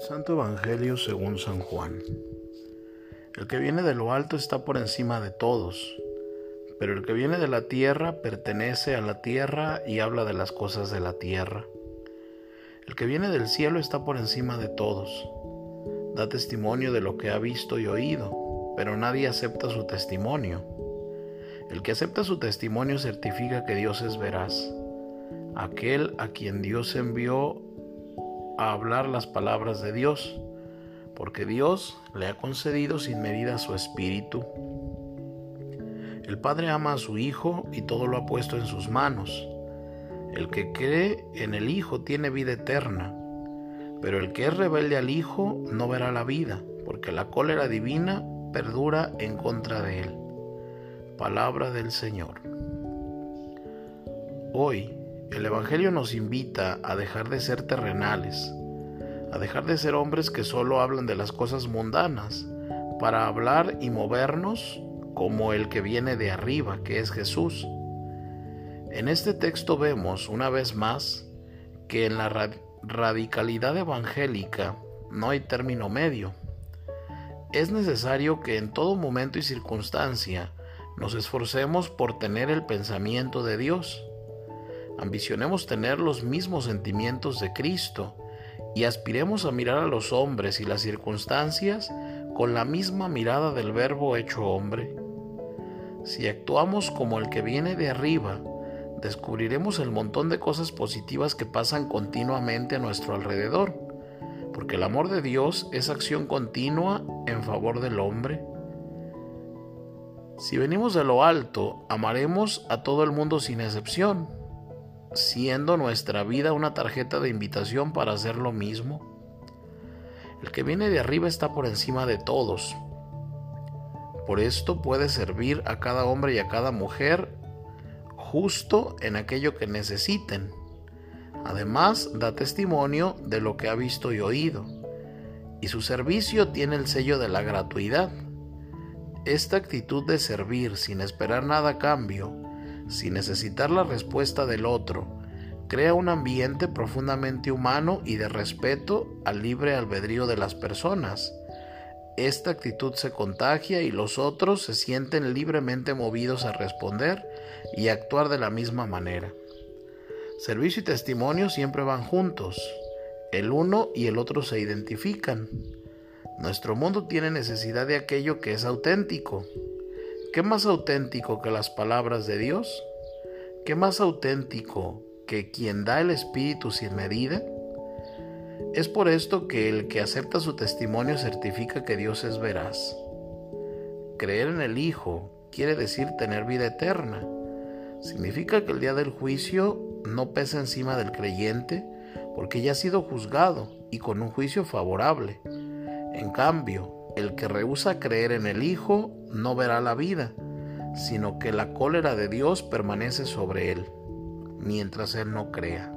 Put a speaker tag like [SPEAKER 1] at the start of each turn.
[SPEAKER 1] Santo Evangelio según San Juan. El que viene de lo alto está por encima de todos, pero el que viene de la tierra pertenece a la tierra y habla de las cosas de la tierra. El que viene del cielo está por encima de todos, da testimonio de lo que ha visto y oído, pero nadie acepta su testimonio. El que acepta su testimonio certifica que Dios es veraz. Aquel a quien Dios envió a hablar las palabras de Dios, porque Dios le ha concedido sin medida su espíritu. El Padre ama a su Hijo y todo lo ha puesto en sus manos. El que cree en el Hijo tiene vida eterna, pero el que es rebelde al Hijo no verá la vida, porque la cólera divina perdura en contra de él. Palabra del Señor. Hoy el Evangelio nos invita a dejar de ser terrenales, a dejar de ser hombres que solo hablan de las cosas mundanas, para hablar y movernos como el que viene de arriba, que es Jesús. En este texto vemos una vez más que en la radicalidad evangélica no hay término medio. Es necesario que en todo momento y circunstancia nos esforcemos por tener el pensamiento de Dios ambicionemos tener los mismos sentimientos de Cristo y aspiremos a mirar a los hombres y las circunstancias con la misma mirada del Verbo hecho hombre. Si actuamos como el que viene de arriba, descubriremos el montón de cosas positivas que pasan continuamente a nuestro alrededor, porque el amor de Dios es acción continua en favor del hombre. Si venimos de lo alto, amaremos a todo el mundo sin excepción siendo nuestra vida una tarjeta de invitación para hacer lo mismo. El que viene de arriba está por encima de todos. Por esto puede servir a cada hombre y a cada mujer justo en aquello que necesiten. Además, da testimonio de lo que ha visto y oído. Y su servicio tiene el sello de la gratuidad. Esta actitud de servir sin esperar nada a cambio sin necesitar la respuesta del otro, crea un ambiente profundamente humano y de respeto al libre albedrío de las personas. Esta actitud se contagia y los otros se sienten libremente movidos a responder y actuar de la misma manera. Servicio y testimonio siempre van juntos. El uno y el otro se identifican. Nuestro mundo tiene necesidad de aquello que es auténtico, ¿Qué más auténtico que las palabras de Dios? ¿Qué más auténtico que quien da el Espíritu sin medida? Es por esto que el que acepta su testimonio certifica que Dios es veraz. Creer en el Hijo quiere decir tener vida eterna. Significa que el día del juicio no pesa encima del creyente porque ya ha sido juzgado y con un juicio favorable. En cambio, el que rehúsa creer en el Hijo no verá la vida, sino que la cólera de Dios permanece sobre él, mientras él no crea.